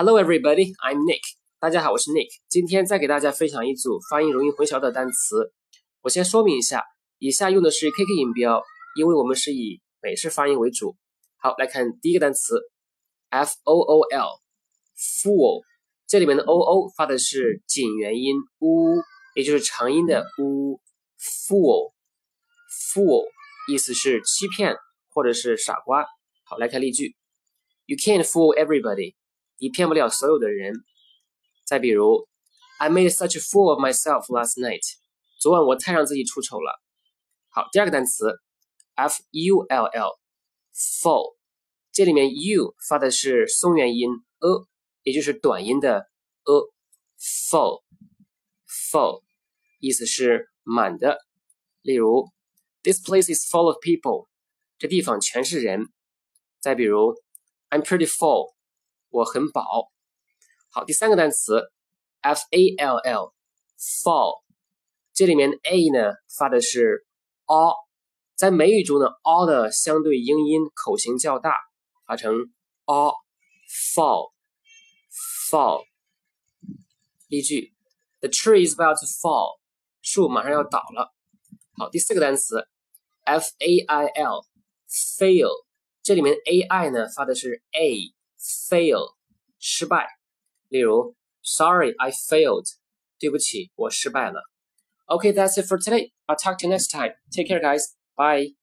Hello, everybody. I'm Nick. 大家好，我是 Nick。今天再给大家分享一组发音容易混淆的单词。我先说明一下，以下用的是 KK 音标，因为我们是以美式发音为主。好，来看第一个单词，f o o l，fool。这里面的 o o 发的是紧元音 u，也就是长音的 u。fool，fool 意思是欺骗或者是傻瓜。好，来看例句，You can't fool everybody. 你骗不了所有的人。再比如，I made such a fool of myself last night。昨晚我太让自己出丑了。好，第二个单词，f u l l，full，这里面 u 发的是松元音 a，也就是短音的 a，full，full，意思是满的。例如，This place is full of people。这地方全是人。再比如，I'm pretty full。我很饱。好，第三个单词，f a l l，fall，这里面 a 呢发的是 a，在美语中呢 a 的相对英音口型较大，发成 a，fall，fall。例句：The tree is about to fall，树马上要倒了。好，第四个单词，f a i l，fail，这里面 a i 呢发的是 a。 fail 失败，例如 Sorry, I failed. 对不起，我失败了。Okay, that's it for today. I'll talk to you next time. Take care, guys. Bye.